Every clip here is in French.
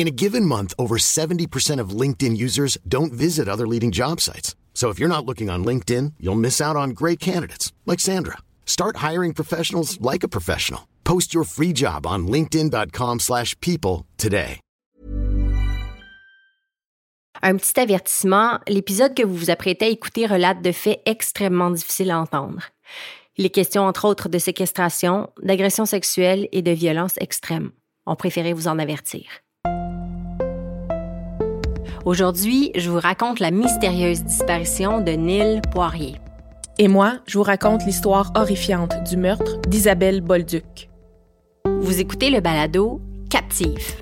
In a given month, over 70% of LinkedIn users don't visit other leading job sites. So if you're not looking on LinkedIn, you'll miss out on great candidates like Sandra. Start hiring professionals like a professional. Post your free job on linkedin.com/people today. Un petit avertissement, l'épisode que vous vous apprêtez à écouter relate de faits extrêmement difficiles à entendre. Il est question entre autres de séquestration, d'agression sexuelle et de violence extrême. On préférait vous en avertir. Aujourd'hui, je vous raconte la mystérieuse disparition de Neil Poirier. Et moi, je vous raconte l'histoire horrifiante du meurtre d'Isabelle Bolduc. Vous écoutez le balado Captive.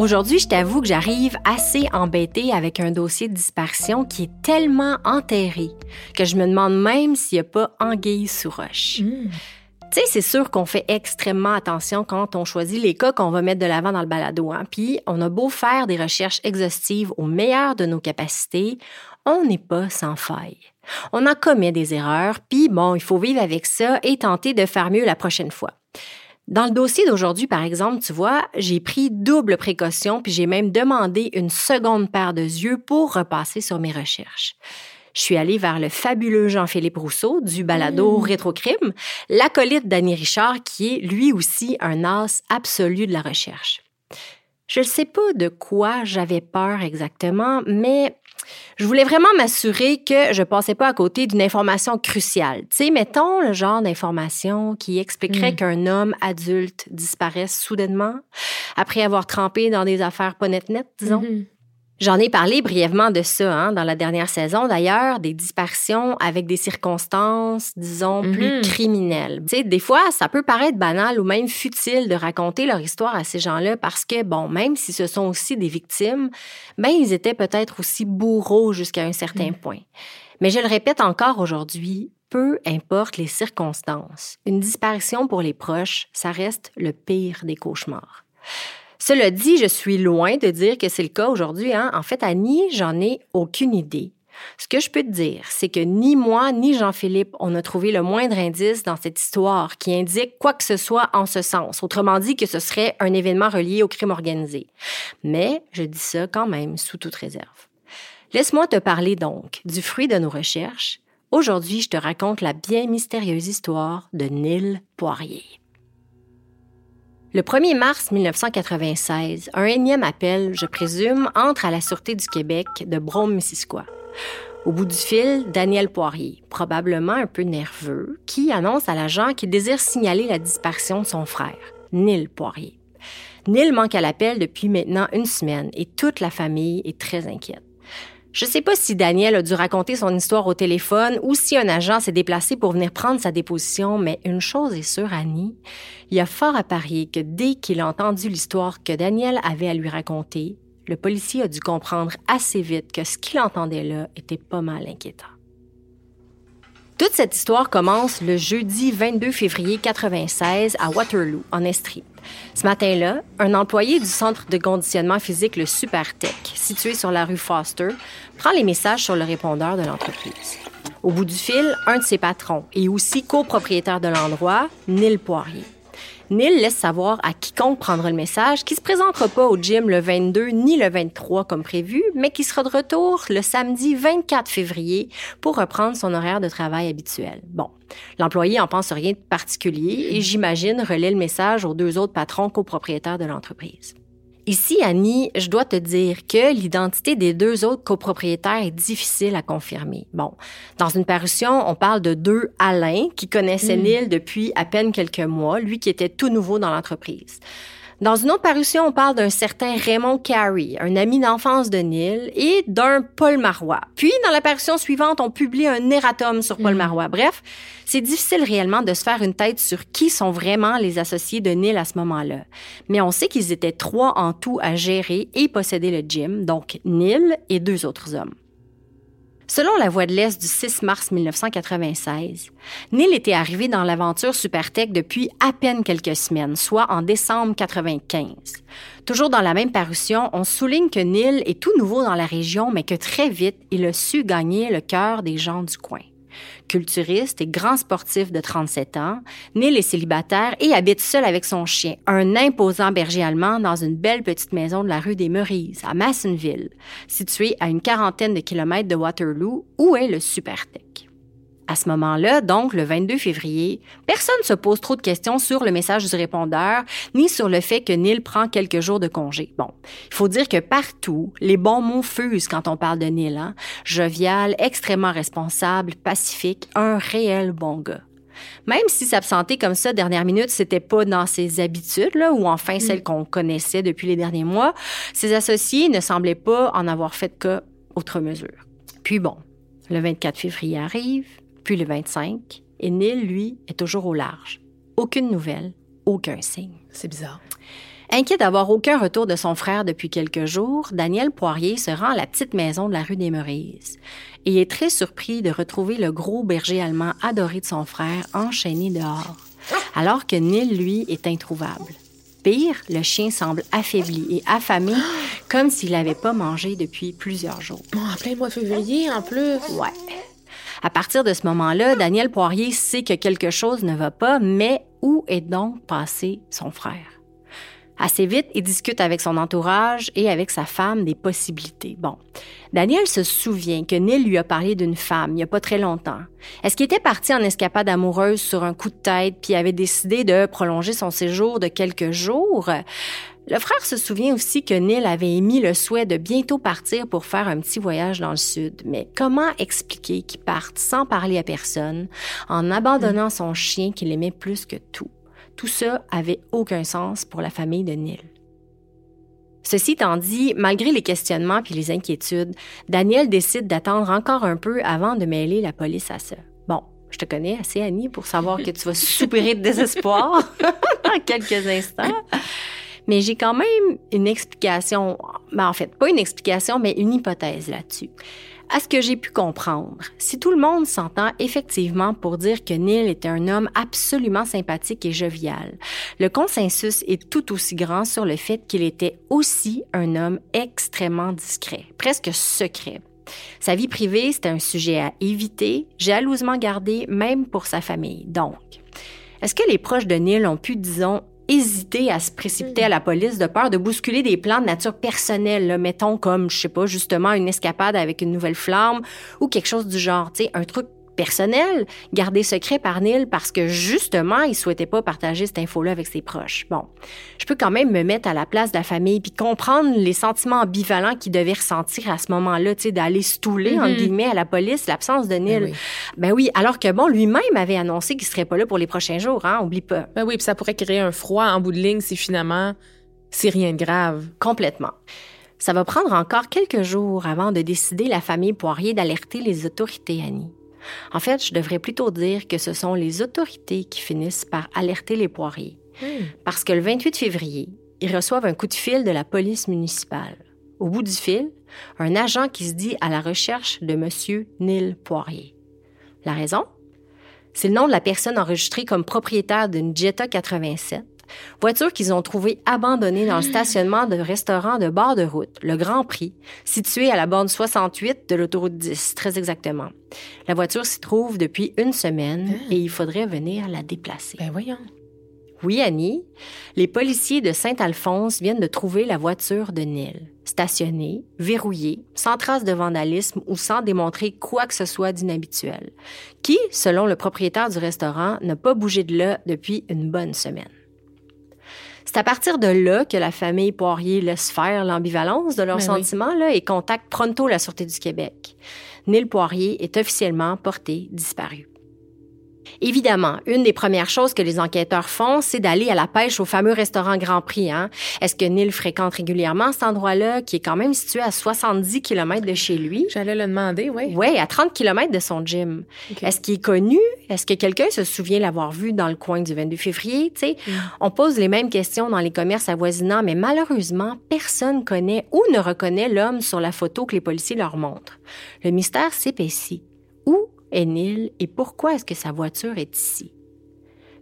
Aujourd'hui, je t'avoue que j'arrive assez embêtée avec un dossier de disparition qui est tellement enterré que je me demande même s'il n'y a pas anguille sous roche. Tu sais, c'est sûr qu'on fait extrêmement attention quand on choisit les cas qu'on va mettre de l'avant dans le balado. Hein? Puis, on a beau faire des recherches exhaustives au meilleur de nos capacités, on n'est pas sans faille. On en commet des erreurs, puis bon, il faut vivre avec ça et tenter de faire mieux la prochaine fois. Dans le dossier d'aujourd'hui, par exemple, tu vois, j'ai pris double précaution, puis j'ai même demandé une seconde paire de yeux pour repasser sur mes recherches. Je suis allée vers le fabuleux Jean-Philippe Rousseau du balado Rétrocrime, l'acolyte d'Annie Richard, qui est lui aussi un as absolu de la recherche. Je ne sais pas de quoi j'avais peur exactement, mais je voulais vraiment m'assurer que je passais pas à côté d'une information cruciale. Tu sais, mettons le genre d'information qui expliquerait Mm. qu'un homme adulte disparaisse soudainement après avoir trempé dans des affaires pas net net, disons. Mhm. J'en ai parlé brièvement de ça hein, dans la dernière saison, d'ailleurs, des disparitions avec des circonstances, disons, plus Mhm. criminelles. Tu sais, des fois, ça peut paraître banal ou même futile de raconter leur histoire à ces gens-là parce que, bon, même si ce sont aussi des victimes, ben, ils étaient peut-être aussi bourreaux jusqu'à un certain point. Mais je le répète encore aujourd'hui, peu importe les circonstances, une disparition pour les proches, ça reste le pire des cauchemars. Cela dit, je suis loin de dire que c'est le cas aujourd'hui. Hein? En fait, Annie, j'en ai aucune idée. Ce que je peux te dire, c'est que ni moi ni Jean-Philippe, on a trouvé le moindre indice dans cette histoire qui indique quoi que ce soit en ce sens. Autrement dit, que ce serait un événement relié au crime organisé. Mais je dis ça quand même sous toute réserve. Laisse-moi te parler donc du fruit de nos recherches. Aujourd'hui, je te raconte la bien mystérieuse histoire de Neil Poirier. Le 1er mars 1996, un énième appel, je présume, entre à la Sûreté du Québec de Brome-Missisquoi. Au bout du fil, Daniel Poirier, probablement un peu nerveux, qui annonce à l'agent qu'il désire signaler la disparition de son frère, Neil Poirier. Neil manque à l'appel depuis maintenant une semaine et toute la famille est très inquiète. Je sais pas si Daniel a dû raconter son histoire au téléphone ou si un agent s'est déplacé pour venir prendre sa déposition, mais une chose est sûre, Annie, il y a fort à parier que dès qu'il a entendu l'histoire que Daniel avait à lui raconter, le policier a dû comprendre assez vite que ce qu'il entendait là était pas mal inquiétant. Toute cette histoire commence le jeudi 22 février 96 à Waterloo, en Estrie. Ce matin-là, un employé du centre de conditionnement physique, le Supertech, situé sur la rue Foster, prend les messages sur le répondeur de l'entreprise. Au bout du fil, un de ses patrons et aussi copropriétaire de l'endroit, Neil Poirier. Neil laisse savoir à quiconque prendra le message qu'il se présentera pas au gym le 22 ni le 23 comme prévu, mais qu'il sera de retour le samedi 24 février pour reprendre son horaire de travail habituel. Bon, l'employé en pense rien de particulier et j'imagine relaie le message aux deux autres patrons copropriétaires de l'entreprise. Ici, Annie, je dois te dire que l'identité des deux autres copropriétaires est difficile à confirmer. Bon, dans une parution, on parle de deux Alain qui connaissaient mm. Neil depuis à peine quelques mois, lui qui était tout nouveau dans l'entreprise. Dans une autre parution, on parle d'un certain Raymond Carey, un ami d'enfance de Neil, et d'un Paul Marois. Puis, dans la parution suivante, on publie un erratum sur Paul mm. Marois. Bref, c'est difficile réellement de se faire une tête sur qui sont vraiment les associés de Neil à ce moment-là. Mais on sait qu'ils étaient trois en tout à gérer et posséder le gym, donc Neil et deux autres hommes. Selon la Voix de l'Est du 6 mars 1996, Neil était arrivé dans l'aventure Supertech depuis à peine quelques semaines, soit en décembre 95. Toujours dans la même parution, on souligne que Neil est tout nouveau dans la région, mais que très vite, il a su gagner le cœur des gens du coin culturiste et grand sportif de 37 ans, Neil est célibataire et habite seul avec son chien, un imposant berger allemand dans une belle petite maison de la rue des Meurises, à Massonville, située à une quarantaine de kilomètres de Waterloo, où est le Supertech. À ce moment-là, donc le 22 février, personne ne se pose trop de questions sur le message du répondeur, ni sur le fait que Neil prend quelques jours de congé. Bon, il faut dire que partout, les bons mots fusent quand on parle de Neil. Hein? Jovial, extrêmement responsable, pacifique, un réel bon gars. Même si s'absenter comme ça dernière minute, c'était pas dans ses habitudes, là, ou enfin mm. celles qu'on connaissait depuis les derniers mois, ses associés ne semblaient pas en avoir fait que autre mesure. Puis bon, le 24 février arrive, le 25, et Neil, lui, est toujours au large. Aucune nouvelle, aucun signe. C'est bizarre. Inquiet d'avoir aucun retour de son frère depuis quelques jours, Daniel Poirier se rend à la petite maison de la rue des Meurises et est très surpris de retrouver le gros berger allemand adoré de son frère enchaîné dehors, alors que Neil, lui, est introuvable. Pire, le chien semble affaibli et affamé, comme s'il n'avait pas mangé depuis plusieurs jours. Bon, en plein mois de février, en plus. Ouais. À partir de ce moment-là, Daniel Poirier sait que quelque chose ne va pas, mais où est donc passé son frère? Assez vite, il discute avec son entourage et avec sa femme des possibilités. Bon, Daniel se souvient que Neil lui a parlé d'une femme il n'y a pas très longtemps. Est-ce qu'il était parti en escapade amoureuse sur un coup de tête puis avait décidé de prolonger son séjour de quelques jours? Le frère se souvient aussi que Neil avait émis le souhait de bientôt partir pour faire un petit voyage dans le sud. Mais comment expliquer qu'il parte sans parler à personne, en abandonnant son chien qu'il aimait plus que tout? Tout ça avait aucun sens pour la famille de Neil. Ceci étant dit, malgré les questionnements puis les inquiétudes, Daniel décide d'attendre encore un peu avant de mêler la police à ça. Bon, je te connais assez, Annie, pour savoir que tu vas soupirer de désespoir en quelques instants. Mais j'ai quand même une explication, ben en fait, pas une explication, mais une hypothèse là-dessus. À ce que j'ai pu comprendre, si tout le monde s'entend effectivement pour dire que Neil était un homme absolument sympathique et jovial, le consensus est tout aussi grand sur le fait qu'il était aussi un homme extrêmement discret, presque secret. Sa vie privée, c'était un sujet à éviter, jalousement gardé même pour sa famille. Donc, est-ce que les proches de Neil ont pu, disons, hésiter à se précipiter à la police de peur de bousculer des plans de nature personnelle, mettons comme, je sais pas, justement une escapade avec une nouvelle flamme ou quelque chose du genre, tu sais, un truc personnel, gardé secret par Neil parce que justement, il souhaitait pas partager cette info-là avec ses proches. Bon, je peux quand même me mettre à la place de la famille puis comprendre les sentiments ambivalents qu'il devait ressentir à ce moment-là, tu sais, d'aller stouler, en mm-hmm. guillemets, à la police, l'absence de Neil. Ben oui. ben oui. alors que bon, lui-même avait annoncé qu'il serait pas là pour les prochains jours, hein, oublie pas. Ben oui, puis ça pourrait créer un froid en bout de ligne si finalement, c'est rien de grave. Complètement. Ça va prendre encore quelques jours avant de décider la famille Poirier d'alerter les autorités, Annie. En fait, je devrais plutôt dire que ce sont les autorités qui finissent par alerter les poiriers. Hmm. Parce que le 28 février, ils reçoivent un coup de fil de la police municipale. Au bout du fil, un agent qui se dit à la recherche de M. Neil Poirier. La raison? C'est le nom de la personne enregistrée comme propriétaire d'une Jetta 87 Voiture qu'ils ont trouvée abandonnée dans le stationnement d'un restaurant de bord de route, le Grand Prix, situé à la borne 68 de l'autoroute 10, très exactement. La voiture s'y trouve depuis une semaine ah. et il faudrait venir la déplacer. Ben voyons. Oui, Annie, les policiers de Saint-Alphonse viennent de trouver la voiture de Neil, stationnée, verrouillée, sans trace de vandalisme ou sans démontrer quoi que ce soit d'inhabituel, qui, selon le propriétaire du restaurant, n'a pas bougé de là depuis une bonne semaine. C'est à partir de là que la famille Poirier laisse faire l'ambivalence de leurs Ben oui. sentiments là, et contacte pronto la Sûreté du Québec. Neil Poirier est officiellement porté disparu. Évidemment, une des premières choses que les enquêteurs font, c'est d'aller à la pêche au fameux restaurant Grand Prix. Hein? Est-ce que Neil fréquente régulièrement cet endroit-là, qui est quand même situé à 70 km de chez lui? J'allais le demander, oui. Oui, à 30 km de son gym. Est-ce qu'il est connu? Est-ce que quelqu'un se souvient l'avoir vu dans le coin du 22 février? Mm. On pose les mêmes questions dans les commerces avoisinants, mais malheureusement, personne connaît ou ne reconnaît l'homme sur la photo que les policiers leur montrent. Le mystère s'épaissit. Où est Neil et pourquoi est-ce que sa voiture est ici?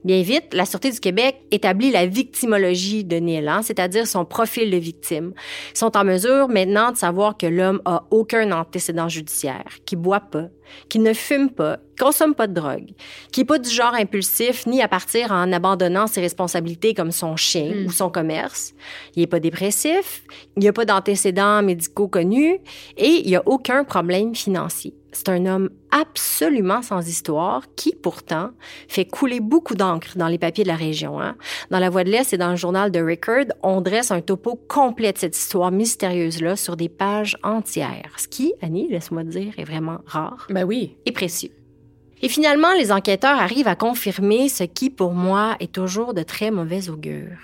Bien vite, la Sûreté du Québec établit la victimologie de Neil, hein, c'est-à-dire son profil de victime. Ils sont en mesure maintenant de savoir que l'homme a aucun antécédent judiciaire, qu'il boit pas, qu'il ne fume pas, consomme pas de drogue, qui n'est pas du genre impulsif ni à partir en abandonnant ses responsabilités comme son chien Mm. ou son commerce. Il n'est pas dépressif, il n'y a pas d'antécédents médicaux connus et il n'y a aucun problème financier. C'est un homme absolument sans histoire qui, pourtant, fait couler beaucoup d'encre dans les papiers de la région. hein. Dans la Voix de l'Est et dans le journal The Record, on dresse un topo complet de cette histoire mystérieuse-là sur des pages entières. Ce qui, Annie, laisse-moi dire, est vraiment rare Ben oui. et précieux. Et finalement, les enquêteurs arrivent à confirmer ce qui, pour moi, est toujours de très mauvais augure.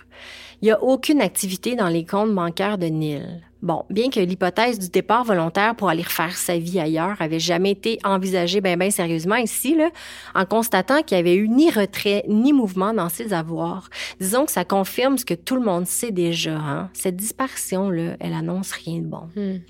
Il n'y a aucune activité dans les comptes bancaires de Neil. Bon, bien que l'hypothèse du départ volontaire pour aller refaire sa vie ailleurs avait jamais été envisagée bien ben sérieusement ici, là, en constatant qu'il n'y avait eu ni retrait ni mouvement dans ses avoirs. Disons que ça confirme ce que tout le monde sait déjà. Hein? Cette disparition-là, elle annonce rien de bon. Hmm.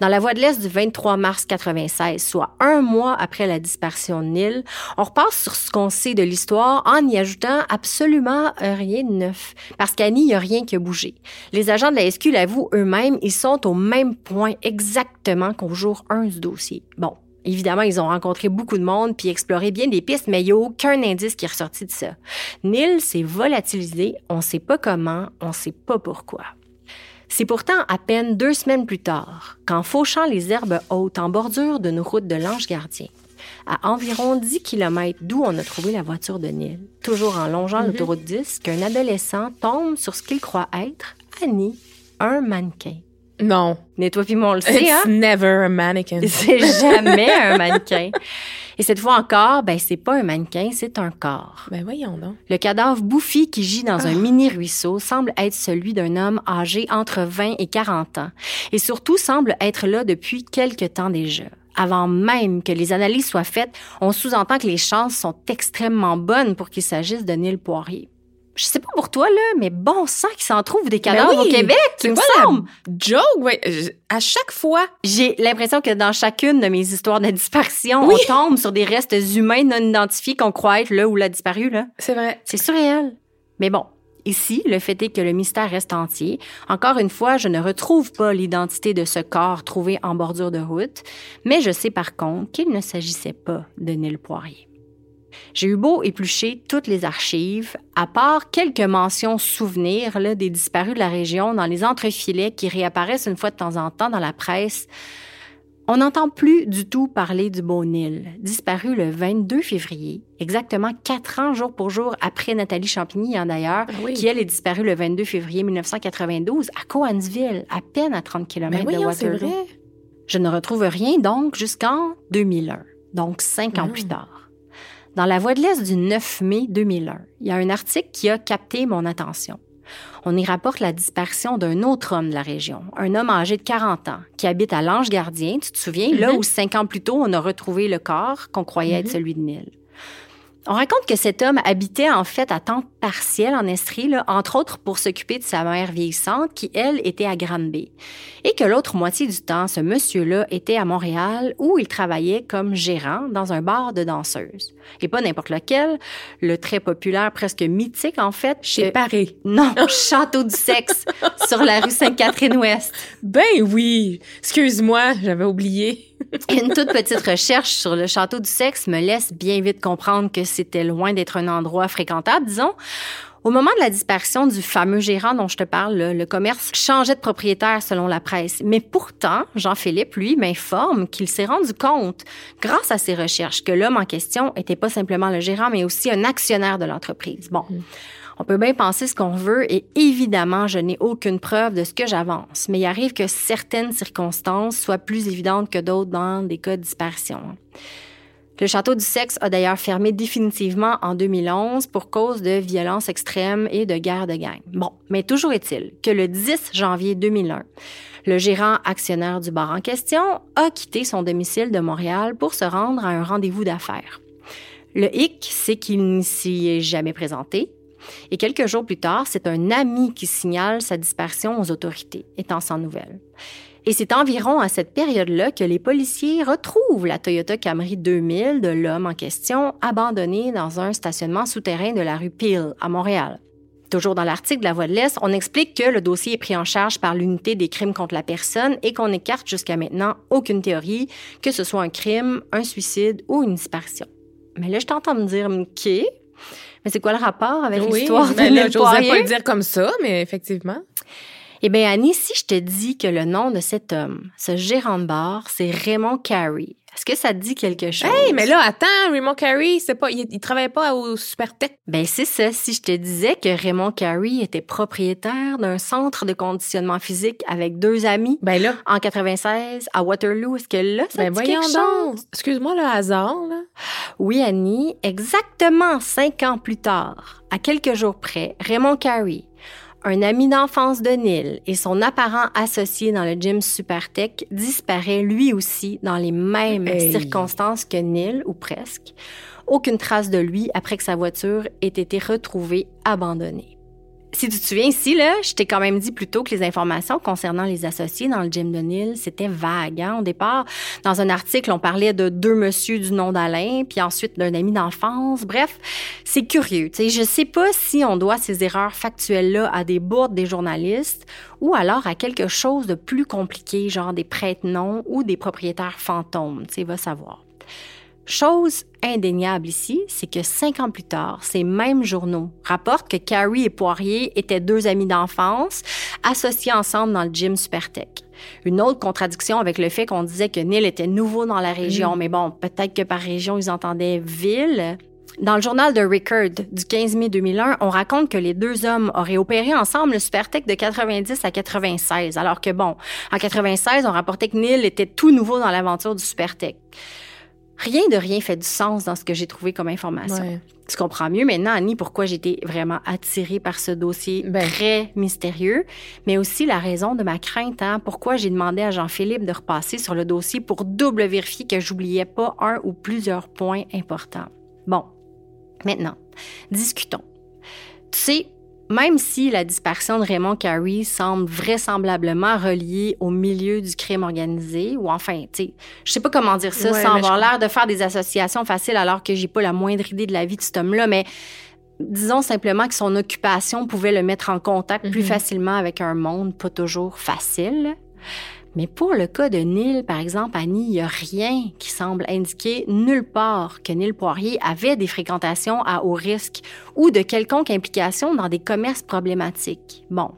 Dans la Voie de l'Est du 23 mars 96, soit un mois après la disparition de Neil, on repasse sur ce qu'on sait de l'histoire en y ajoutant absolument rien de neuf. Parce qu'Annie, il n'y a rien qui a bougé. Les agents de la SQ l'avouent eux-mêmes, ils sont au même point exactement qu'au jour 1 du dossier. Bon. Évidemment, ils ont rencontré beaucoup de monde puis exploré bien des pistes, mais il n'y a aucun indice qui est ressorti de ça. Neil s'est volatilisé, on ne sait pas comment, on ne sait pas pourquoi. C'est pourtant à peine deux semaines plus tard, qu'en fauchant les herbes hautes en bordure d'une route de l'Ange Gardien, à environ 10 km d'où on a trouvé la voiture de Neil, toujours en longeant l'autoroute 10, qu'un adolescent tombe sur ce qu'il croit être, Annie, un mannequin. Non. Mais toi puis moi, on le sait, It's hein? never a mannequin. C'est jamais un mannequin. Et cette fois encore, ben c'est pas un mannequin, c'est un corps. Ben voyons donc. Le cadavre bouffi qui gît dans un mini ruisseau semble être celui d'un homme âgé entre 20 et 40 ans et surtout semble être là depuis quelque temps déjà. Avant même que les analyses soient faites, on sous-entend que les chances sont extrêmement bonnes pour qu'il s'agisse de Neil Poirier. Je sais pas pour toi, là, mais bon sang qu'il s'en trouve des cadavres Ben oui. au Québec, il me semble. joke? Ouais. À chaque fois, J'ai l'impression que dans chacune de mes histoires de disparition, Oui. on tombe sur des restes humains non identifiés qu'on croit être là où l'a disparu, là. c'est vrai. C'est surréel. Mais bon, ici, le fait est que le mystère reste entier. Encore une fois, je ne retrouve pas l'identité de ce corps trouvé en bordure de route, mais je sais par contre qu'il ne s'agissait pas de Neil Poirier. J'ai eu beau éplucher toutes les archives, à part quelques mentions souvenirs là, des disparus de la région dans les entrefilets qui réapparaissent une fois de temps en temps dans la presse. On n'entend plus du tout parler du beau Nil, disparu le 22 février, exactement quatre ans jour pour jour après Nathalie Champigny, hein, d'ailleurs, oui. qui elle est disparue le 22 février 1992 à Coansville, à peine à 30 km Ben de Waterloo. vrai. Je ne retrouve rien donc jusqu'en 2001, donc cinq ans Ah. plus tard. Dans la Voix de l'Est du 9 mai 2001, il y a un article qui a capté mon attention. On y rapporte la disparition d'un autre homme de la région, un homme âgé de 40 ans, qui habite à l'Ange Gardien, tu te souviens, là Mhm. où cinq ans plus tôt, on a retrouvé le corps qu'on croyait être Mhm. celui de Neil. On raconte que cet homme habitait en fait à temps partiel en Estrie, là, entre autres pour s'occuper de sa mère vieillissante qui, elle, était à Granby. Et que l'autre moitié du temps, ce monsieur-là était à Montréal où il travaillait comme gérant dans un bar de danseuses. Et pas n'importe lequel, le très populaire, presque mythique en fait. Chez euh, Paris. Non, Château du Sexe, sur la rue Sainte-Catherine-Ouest. Ben oui. Excuse-moi, j'avais oublié. Une toute petite recherche sur le château du sexe me laisse bien vite comprendre que c'était loin d'être un endroit fréquentable, disons. Au moment de la disparition du fameux gérant dont je te parle, le, commerce changeait de propriétaire selon la presse. Mais pourtant, Jean-Philippe, lui, m'informe qu'il s'est rendu compte, grâce à ses recherches, que l'homme en question était pas simplement le gérant, mais aussi un actionnaire de l'entreprise. Bon. On peut bien penser ce qu'on veut et évidemment, je n'ai aucune preuve de ce que j'avance, mais il arrive que certaines circonstances soient plus évidentes que d'autres dans des cas de disparition. Le château du sexe a d'ailleurs fermé définitivement en 2011 pour cause de violences extrêmes et de guerre de gang. Bon, mais toujours est-il que le 10 janvier 2001, le gérant actionnaire du bar en question a quitté son domicile de Montréal pour se rendre à un rendez-vous d'affaires. Le hic, c'est qu'il ne s'y est jamais présenté, et quelques jours plus tard, c'est un ami qui signale sa disparition aux autorités, étant sans nouvelles. Et c'est environ à cette période-là que les policiers retrouvent la Toyota Camry 2000 de l'homme en question abandonnée dans un stationnement souterrain de la rue Peel à Montréal. Toujours dans l'article de La Voix de l'Est, on explique que le dossier est pris en charge par l'unité des crimes contre la personne et qu'on écarte jusqu'à maintenant aucune théorie, que ce soit un crime, un suicide ou une disparition. Mais là, je t'entends me dire, OK, mais c'est quoi le rapport avec oui, l'histoire de ben là, j'osais pas le dire comme ça, mais effectivement. Eh bien, Annie, si je te dis que le nom de cet homme, ce gérant de bar, c'est Raymond Carey, est-ce que ça te dit quelque chose? Hey, mais là, attends, Raymond Carey, c'est pas, il, il travaillait pas au Supertech. Ben, c'est ça. Si je te disais que Raymond Carey était propriétaire d'un centre de conditionnement physique avec deux amis Ben là, en 96 à Waterloo, est-ce que là, ça ben te dit voyons quelque donc. chose? Excuse-moi le hasard, là. Oui, Annie, exactement cinq ans plus tard, à quelques jours près, Raymond Carey, un ami d'enfance de Neil et son apparent associé dans le gym Supertech disparaît lui aussi dans les mêmes Hey. circonstances que Neil, ou presque. Aucune trace de lui après que sa voiture ait été retrouvée abandonnée. Si tu te souviens ici, là, je t'ai quand même dit plus tôt que les informations concernant les associés dans le gym de Neil, c'était vague. Hein? Au départ, dans un article, on parlait de deux monsieur du nom d'Alain, puis ensuite d'un ami d'enfance. Bref, c'est curieux. Tu sais, je sais pas si on doit ces erreurs factuelles-là à des bourdes des journalistes ou alors à quelque chose de plus compliqué, genre des prête-noms ou des propriétaires fantômes. Tu va savoir. Chose indéniable ici, c'est que cinq ans plus tard, ces mêmes journaux rapportent que Carrie et Poirier étaient deux amis d'enfance associés ensemble dans le gym Supertech. Une autre contradiction avec le fait qu'on disait que Neil était nouveau dans la région, mais bon, peut-être que par région, ils entendaient ville. Dans le journal de Rickard du 15 mai 2001, on raconte que les deux hommes auraient opéré ensemble le Supertech de 90 à 96, alors que bon, en 96, on rapportait que Neil était tout nouveau dans l'aventure du Supertech. Rien de rien fait du sens dans ce que j'ai trouvé comme information. Ouais. Tu comprends mieux maintenant, Annie, pourquoi j'étais vraiment attirée par ce dossier Ben. très mystérieux, mais aussi la raison de ma crainte, hein, pourquoi j'ai demandé à Jean-Philippe de repasser sur le dossier pour double vérifier que j'oubliais pas un ou plusieurs points importants. Bon, maintenant, discutons. Tu sais, même si la disparition de Raymond Carey semble vraisemblablement reliée au milieu du crime organisé, ou enfin, tu sais, je sais pas comment dire ça Ouais, sans avoir l'air de faire des associations faciles alors que j'ai pas la moindre idée de la vie de cet homme-là, mais disons simplement que son occupation pouvait le mettre en contact plus Mhm. facilement avec un monde pas toujours facile. Mais pour le cas de Neil, par exemple, Annie, il n'y a rien qui semble indiquer nulle part que Neil Poirier avait des fréquentations à haut risque ou de quelconque implication dans des commerces problématiques. Bon.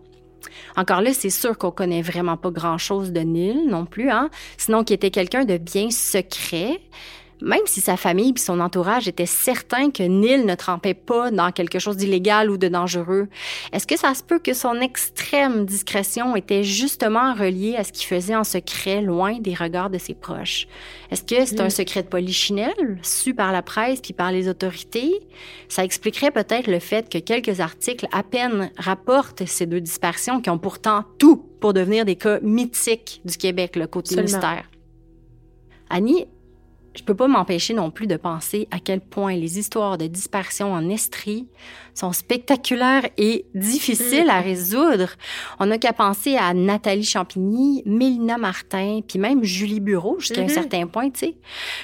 Encore là, c'est sûr qu'on connaît vraiment pas grand-chose de Neil non plus, hein? Sinon qu'il était quelqu'un de bien secret. Même si sa famille et son entourage étaient certains que Neil ne trempait pas dans quelque chose d'illégal ou de dangereux, est-ce que ça se peut que son extrême discrétion était justement reliée à ce qu'il faisait en secret, loin des regards de ses proches? Est-ce que c'est un secret de polichinelle, su par la presse puis par les autorités? Ça expliquerait peut-être le fait que quelques articles à peine rapportent ces deux disparitions qui ont pourtant tout pour devenir des cas mythiques du Québec, le côté mystère. Annie, je peux pas m'empêcher non plus de penser à quel point les histoires de disparition en Estrie sont spectaculaires et difficiles à résoudre. On n'a qu'à penser à Nathalie Champigny, Mélina Martin, puis même Julie Bureau jusqu'à un certain point, tu sais.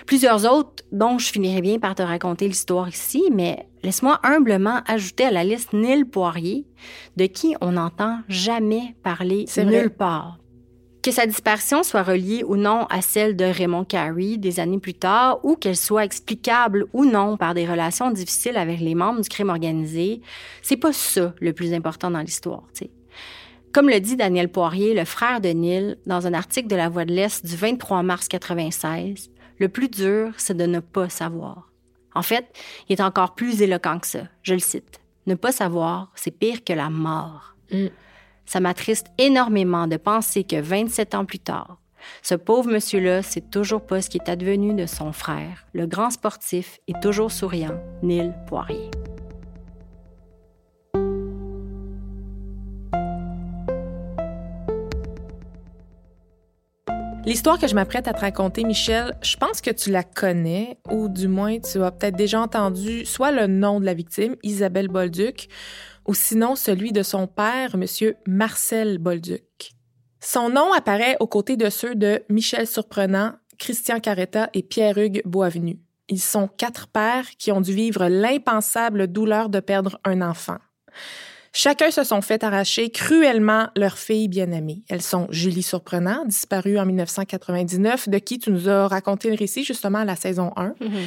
Plusieurs autres dont je finirai bien par te raconter l'histoire ici, mais laisse-moi humblement ajouter à la liste Nil Poirier, de qui on n'entend jamais parler nulle part. Que sa disparition soit reliée ou non à celle de Raymond Carey des années plus tard, ou qu'elle soit explicable ou non par des relations difficiles avec les membres du crime organisé, c'est pas ça le plus important dans l'histoire. Comme le dit Daniel Poirier, le frère de Neil, dans un article de La Voix de l'Est du 23 mars 96, le plus dur, c'est de ne pas savoir. En fait, il est encore plus éloquent que ça. Je le cite. Ne pas savoir, c'est pire que la mort. Mm. Ça m'attriste énormément de penser que 27 ans plus tard, ce pauvre monsieur-là sait toujours pas ce qui est advenu de son frère, le grand sportif et toujours souriant, Neil Poirier. L'histoire que je m'apprête à te raconter, Michel, je pense que tu la connais, ou du moins tu as peut-être déjà entendu soit le nom de la victime, Isabelle Bolduc, ou sinon celui de son père, M. Marcel Bolduc. Son nom apparaît aux côtés de ceux de Michel Surprenant, Christian Caretta et Pierre-Hugues Boisvenu. Ils sont quatre pères qui ont dû vivre l'impensable douleur de perdre un enfant. Chacun se sont fait arracher cruellement leur fille bien-aimée. Elles sont Julie Surprenant, disparue en 1999, de qui tu nous as raconté le récit justement à la saison 1. Mm-hmm.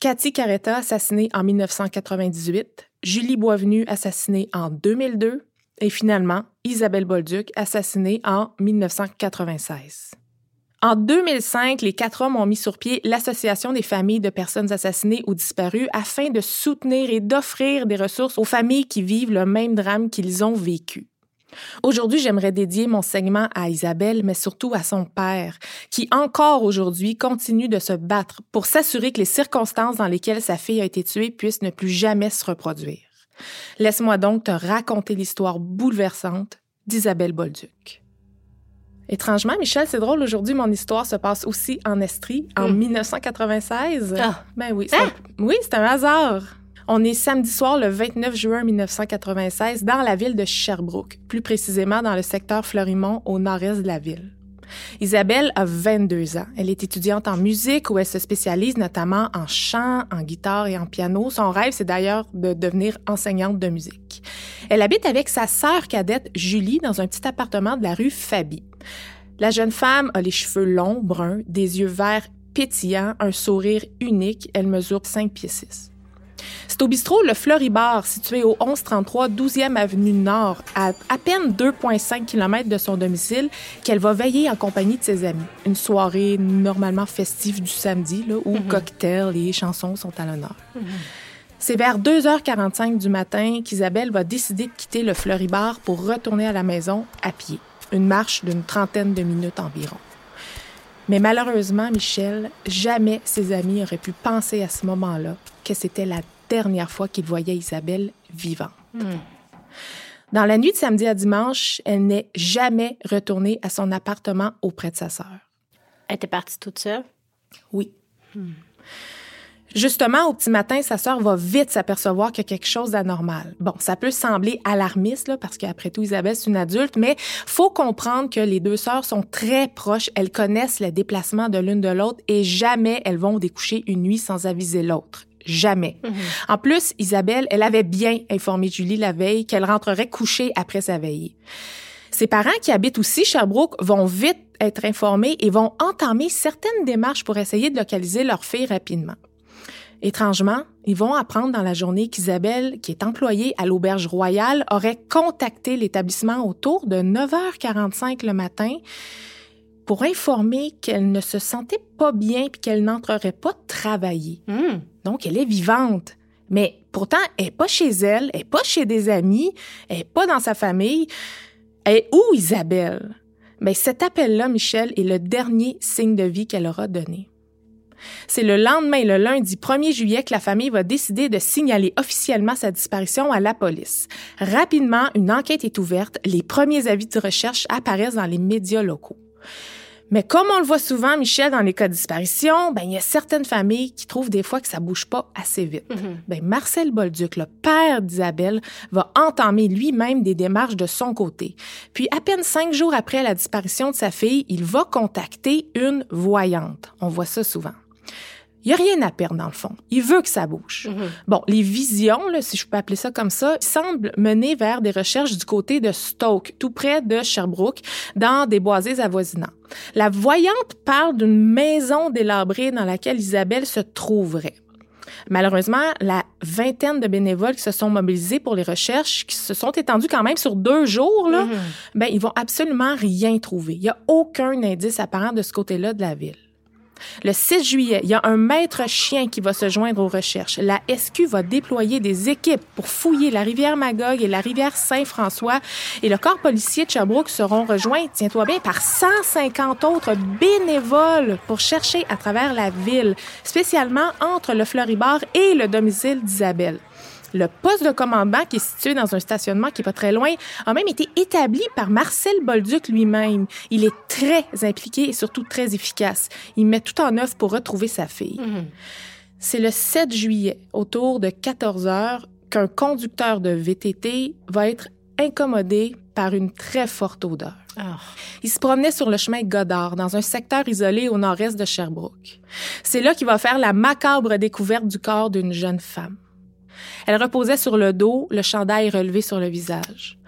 Cathy Caretta, assassinée en 1998. Julie Boisvenu, assassinée en 2002, et finalement Isabelle Bolduc, assassinée en 1996. En 2005, les quatre hommes ont mis sur pied l'Association des familles de personnes assassinées ou disparues afin de soutenir et d'offrir des ressources aux familles qui vivent le même drame qu'ils ont vécu. Aujourd'hui, j'aimerais dédier mon segment à Isabelle, mais surtout à son père, qui encore aujourd'hui continue de se battre pour s'assurer que les circonstances dans lesquelles sa fille a été tuée puissent ne plus jamais se reproduire. Laisse-moi donc te raconter l'histoire bouleversante d'Isabelle Bolduc. Étrangement, Michel, c'est drôle, aujourd'hui, mon histoire se passe aussi en Estrie, en 1996. Hmm. Ah. Ben oui, c'est, hein? oui, c'est un hasard. On est samedi soir le 29 juin 1996 dans la ville de Sherbrooke, plus précisément dans le secteur Fleurimont au nord-est de la ville. Isabelle a 22 ans. Elle est étudiante en musique où elle se spécialise notamment en chant, en guitare et en piano. Son rêve, c'est d'ailleurs de devenir enseignante de musique. Elle habite avec sa sœur cadette Julie dans un petit appartement de la rue Fabi. La jeune femme a les cheveux longs, bruns, des yeux verts pétillants, un sourire unique. Elle mesure 5 pieds 6. C'est au bistrot Le Floribar, situé au 1133 12e avenue Nord, à à peine 2,5 km de son domicile, qu'elle va veiller en compagnie de ses amis. Une soirée normalement festive du samedi, là, où mhm. cocktails et chansons sont à l'honneur. Mhm. C'est vers 2h45 du matin qu'Isabelle va décider de quitter le Floribar pour retourner à la maison à pied. Une marche d'une trentaine de minutes environ. Mais malheureusement, Michel, jamais ses amis auraient pu penser à ce moment-là que c'était la dernière fois qu'il voyait Isabelle vivante. Hmm. Dans la nuit de samedi à dimanche, elle n'est jamais retournée à son appartement auprès de sa sœur. Elle était partie toute seule? Oui. Hmm. Justement, au petit matin, sa sœur va vite s'apercevoir qu'il y a quelque chose d'anormal. Bon, ça peut sembler alarmiste, là, parce qu'après tout, Isabelle, c'est une adulte, mais faut comprendre que les deux sœurs sont très proches. Elles connaissent les déplacements de l'une de l'autre et jamais elles vont découcher une nuit sans aviser l'autre. Jamais. Mhm. En plus, Isabelle, elle avait bien informé Julie la veille qu'elle rentrerait coucher après sa veillée. Ses parents qui habitent aussi Sherbrooke vont vite être informés et vont entamer certaines démarches pour essayer de localiser leur fille rapidement. Étrangement, ils vont apprendre dans la journée qu'Isabelle, qui est employée à l'auberge royale, aurait contacté l'établissement autour de 9h45 le matin pour informer qu'elle ne se sentait pas bien et qu'elle n'entrerait pas travailler. Hmm. Donc, elle est vivante. Mais pourtant, elle n'est pas chez elle, elle n'est pas chez des amis, elle n'est pas dans sa famille. Elle est où, Isabelle? Mais ben, cet appel-là, Michel, est le dernier signe de vie qu'elle aura donné. C'est le lendemain, le lundi 1er juillet, que la famille va décider de signaler officiellement sa disparition à la police. Rapidement, une enquête est ouverte. Les premiers avis de recherche apparaissent dans les médias locaux. Mais comme on le voit souvent, Michel, dans les cas de disparition, ben, il y a certaines familles qui trouvent des fois que ça bouge pas assez vite. ben, Marcel Bolduc, le père d'Isabelle, va entamer lui-même des démarches de son côté. Puis, à peine cinq jours après la disparition de sa fille, il va contacter une voyante. On voit ça souvent. Il n'y a rien à perdre, dans le fond. Il veut que ça bouge. Bon, les visions, là, si je peux appeler ça comme ça, semblent mener vers des recherches du côté de Stoke, tout près de Sherbrooke, dans des boisés avoisinants. La voyante parle d'une maison délabrée dans laquelle Isabelle se trouverait. Malheureusement, la vingtaine de bénévoles qui se sont mobilisés pour les recherches, qui se sont étendus quand même sur deux jours, là, ben, ils vont absolument rien trouver. Il n'y a aucun indice apparent de ce côté-là de la ville. Le 6 juillet, il y a un maître chien qui va se joindre aux recherches. La SQ va déployer des équipes pour fouiller la rivière Magog et la rivière Saint-François. Et le corps policier de Sherbrooke seront rejoints, tiens-toi bien, par 150 autres bénévoles pour chercher à travers la ville, spécialement entre le Floribord et le domicile d'Isabelle. Le poste de commandement, qui est situé dans un stationnement qui est pas très loin, a même été établi par Marcel Bolduc lui-même. Il est très impliqué et surtout très efficace. Il met tout en œuvre pour retrouver sa fille. C'est le 7 juillet, autour de 14 heures, qu'un conducteur de VTT va être incommodé par une très forte odeur. Il se promenait sur le chemin Godard, dans un secteur isolé au nord-est de Sherbrooke. C'est là qu'il va faire la macabre découverte du corps d'une jeune femme. Elle reposait sur le dos, le chandail relevé sur le visage.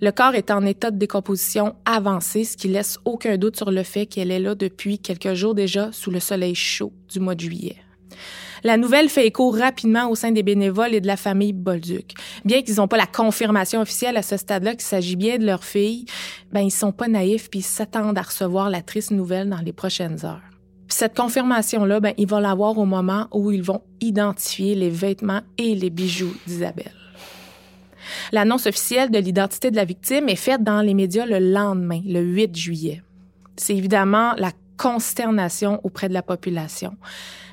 Le corps est en état de décomposition avancée, ce qui laisse aucun doute sur le fait qu'elle est là depuis quelques jours déjà sous le soleil chaud du mois de juillet. La nouvelle fait écho rapidement au sein des bénévoles et de la famille Bolduc. Bien qu'ils n'ont pas la confirmation officielle à ce stade-là qu'il s'agit bien de leur fille, ben ils sont pas naïfs puis s'attendent à recevoir la triste nouvelle dans les prochaines heures. Cette confirmation-là, ben, ils vont l'avoir au moment où ils vont identifier les vêtements et les bijoux d'Isabelle. L'annonce officielle de l'identité de la victime est faite dans les médias le lendemain, le 8 juillet. C'est évidemment la consternation auprès de la population.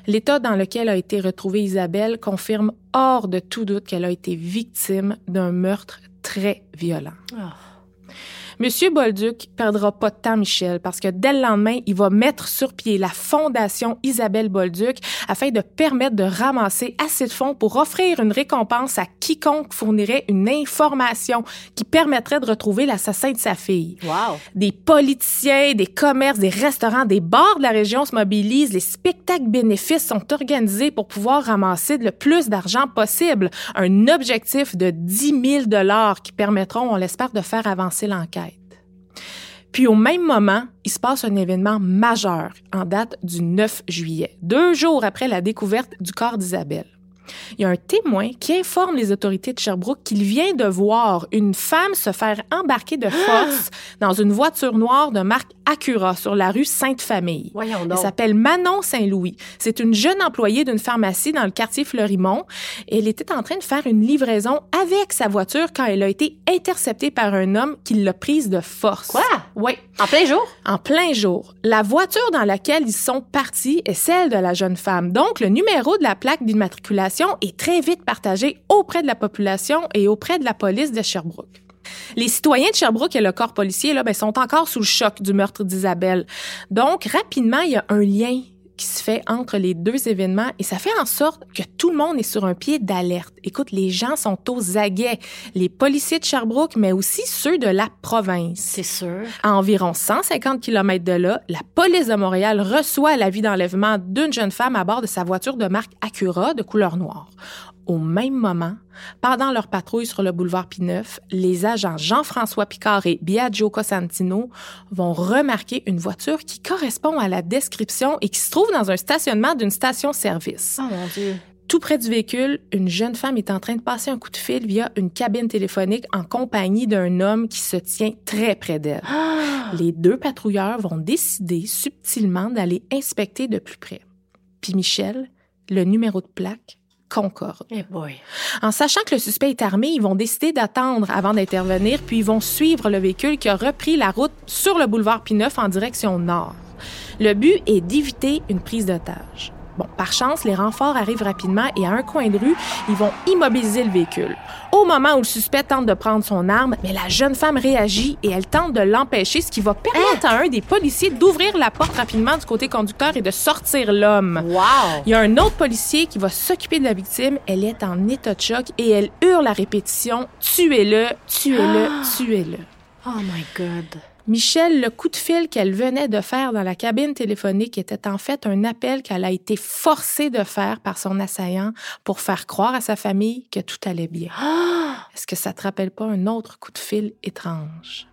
L'état dans lequel a été retrouvée Isabelle confirme hors de tout doute qu'elle a été victime d'un meurtre très violent. Monsieur Bolduc perdra pas de temps, Michel, parce que dès le lendemain, il va mettre sur pied la fondation Isabelle Bolduc afin de permettre de ramasser assez de fonds pour offrir une récompense à quiconque fournirait une information qui permettrait de retrouver l'assassin de sa fille. Wow. Des politiciens, des commerces, des restaurants, des bars de la région se mobilisent. Les spectacles bénéfices sont organisés pour pouvoir ramasser le plus d'argent possible. Un objectif de 10 000 dollars qui permettront, on l'espère, de faire avancer l'enquête. Puis au même moment, il se passe un événement majeur en date du 9 juillet, deux jours après la découverte du corps d'Isabelle. Il y a un témoin qui informe les autorités de Sherbrooke qu'il vient de voir une femme se faire embarquer de force dans une voiture noire de marque Acura sur la rue Sainte-Famille. Elle s'appelle Manon Saint-Louis. C'est une jeune employée d'une pharmacie dans le quartier Fleurimont. Elle était en train de faire une livraison avec sa voiture quand elle a été interceptée par un homme qui l'a prise de force. Quoi? Oui. En plein jour? En plein jour. La voiture dans laquelle ils sont partis est celle de la jeune femme. Donc, le numéro de la plaque d'immatriculation est très vite partagé auprès de la population et auprès de la police de Sherbrooke. Les citoyens de Sherbrooke et le corps policier là, ben, sont encore sous le choc du meurtre d'Isabelle. Donc, rapidement, il y a un lien qui se fait entre les deux événements et ça fait en sorte que tout le monde est sur un pied d'alerte. Écoute, les gens sont aux aguets. Les policiers de Sherbrooke, mais aussi ceux de la province. C'est sûr. À environ 150 km de là, la police de Montréal reçoit l'avis d'enlèvement d'une jeune femme à bord de sa voiture de marque Acura de couleur noire. Au même moment, pendant leur patrouille sur le boulevard Pineuf, les agents Jean-François Picard et Biagio Cosentino vont remarquer une voiture qui correspond à la description et qui se trouve dans un stationnement d'une station-service. Oh mon Dieu. Tout près du véhicule, une jeune femme est en train de passer un coup de fil via une cabine téléphonique en compagnie d'un homme qui se tient très près d'elle. Les deux patrouilleurs vont décider subtilement d'aller inspecter de plus près. Puis Michel, le numéro de plaque concorde. Eh boy. En sachant que le suspect est armé, ils vont décider d'attendre avant d'intervenir, puis ils vont suivre le véhicule qui a repris la route sur le boulevard Pineuf en direction nord. Le but est d'éviter une prise d'otage. Bon, par chance, les renforts arrivent rapidement et à un coin de rue, ils vont immobiliser le véhicule. Au moment où le suspect tente de prendre son arme, mais la jeune femme réagit et elle tente de l'empêcher, ce qui va permettre à un des policiers d'ouvrir la porte rapidement du côté conducteur et de sortir l'homme. Wow! Il y a un autre policier qui va s'occuper de la victime. Elle est en état de choc et elle hurle à répétition Tuez-le, tuez-le, tuez-le. Oh my God. Michel, le coup de fil qu'elle venait de faire dans la cabine téléphonique était en fait un appel qu'elle a été forcée de faire par son assaillant pour faire croire à sa famille que tout allait bien. Est-ce que ça te rappelle pas un autre coup de fil étrange?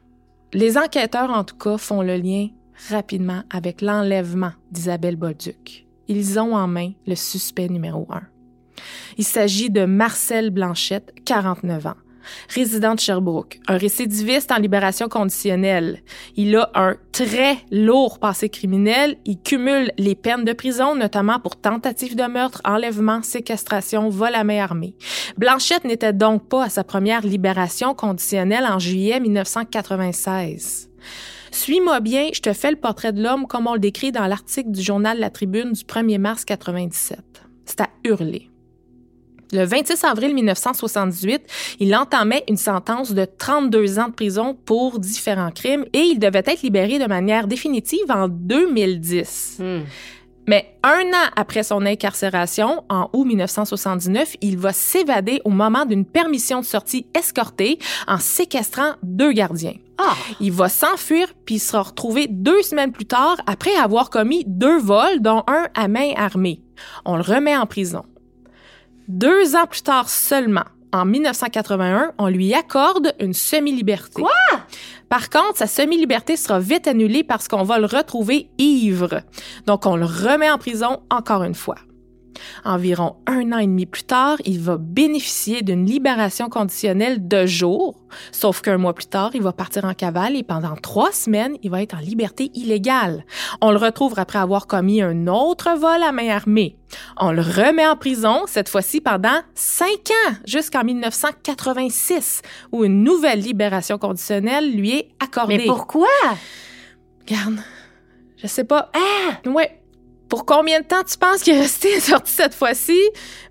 Les enquêteurs, en tout cas, font le lien rapidement avec l'enlèvement d'Isabelle Bolduc. Ils ont en main le suspect numéro un. Il s'agit de Marcel Blanchette, 49 ans résident de Sherbrooke, un récidiviste en libération conditionnelle. Il a un très lourd passé criminel. Il cumule les peines de prison, notamment pour tentative de meurtre, enlèvement, séquestration, vol à main armée. Blanchette n'était donc pas à sa première libération conditionnelle en juillet 1996. Suis-moi bien, je te fais le portrait de l'homme comme on le décrit dans l'article du journal La Tribune du 1er mars 97. C'est à hurler. Le 26 avril 1978, il entamait une sentence de 32 ans de prison pour différents crimes et il devait être libéré de manière définitive en 2010. Mais un an après son incarcération, en août 1979, il va s'évader au moment d'une permission de sortie escortée en séquestrant deux gardiens. Ah! Il va s'enfuir puis sera retrouvé deux semaines plus tard après avoir commis deux vols, dont un à main armée. On le remet en prison. Deux ans plus tard seulement, en 1981, on lui accorde une semi-liberté. Quoi? Par contre, sa semi-liberté sera vite annulée parce qu'on va le retrouver ivre. Donc, on le remet en prison encore une fois. Environ un an et demi plus tard, il va bénéficier d'une libération conditionnelle de jour, sauf qu'un mois plus tard, il va partir en cavale et pendant trois semaines, il va être en liberté illégale. On le retrouve après avoir commis un autre vol à main armée. On le remet en prison, cette fois-ci pendant cinq ans, jusqu'en 1986, où une nouvelle libération conditionnelle lui est accordée. Mais pourquoi? Regarde, je sais pas. Ah! Ouais. Pour combien de temps tu penses qu'il est resté sorti cette fois-ci?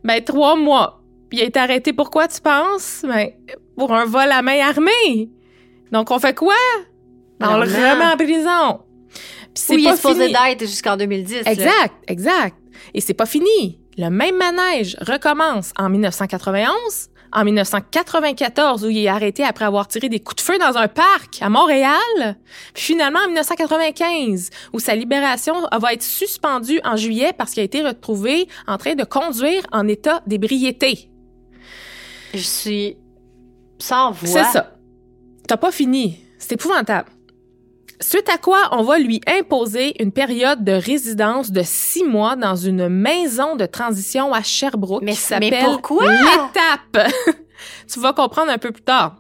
Ben, trois mois. Puis il a été arrêté pourquoi, tu penses? Ben, pour un vol à main armée. Donc, on fait quoi? Ben, on le remet en prison. Puis c'est Oui, il pas est supposé fini. d'être jusqu'en 2010. là. Exact, exact. Et c'est pas fini. Le même manège recommence en 1991, en 1994 où il est arrêté après avoir tiré des coups de feu dans un parc à Montréal, puis finalement en 1995 où sa libération va être suspendue en juillet parce qu'il a été retrouvé en train de conduire en état d'ébriété. Je suis sans voix. C'est ça. T'as pas fini. C'est épouvantable. Suite à quoi, on va lui imposer une période de résidence de six mois dans une maison de transition à Sherbrooke Mais- qui s'appelle l'étape. tu vas comprendre un peu plus tard.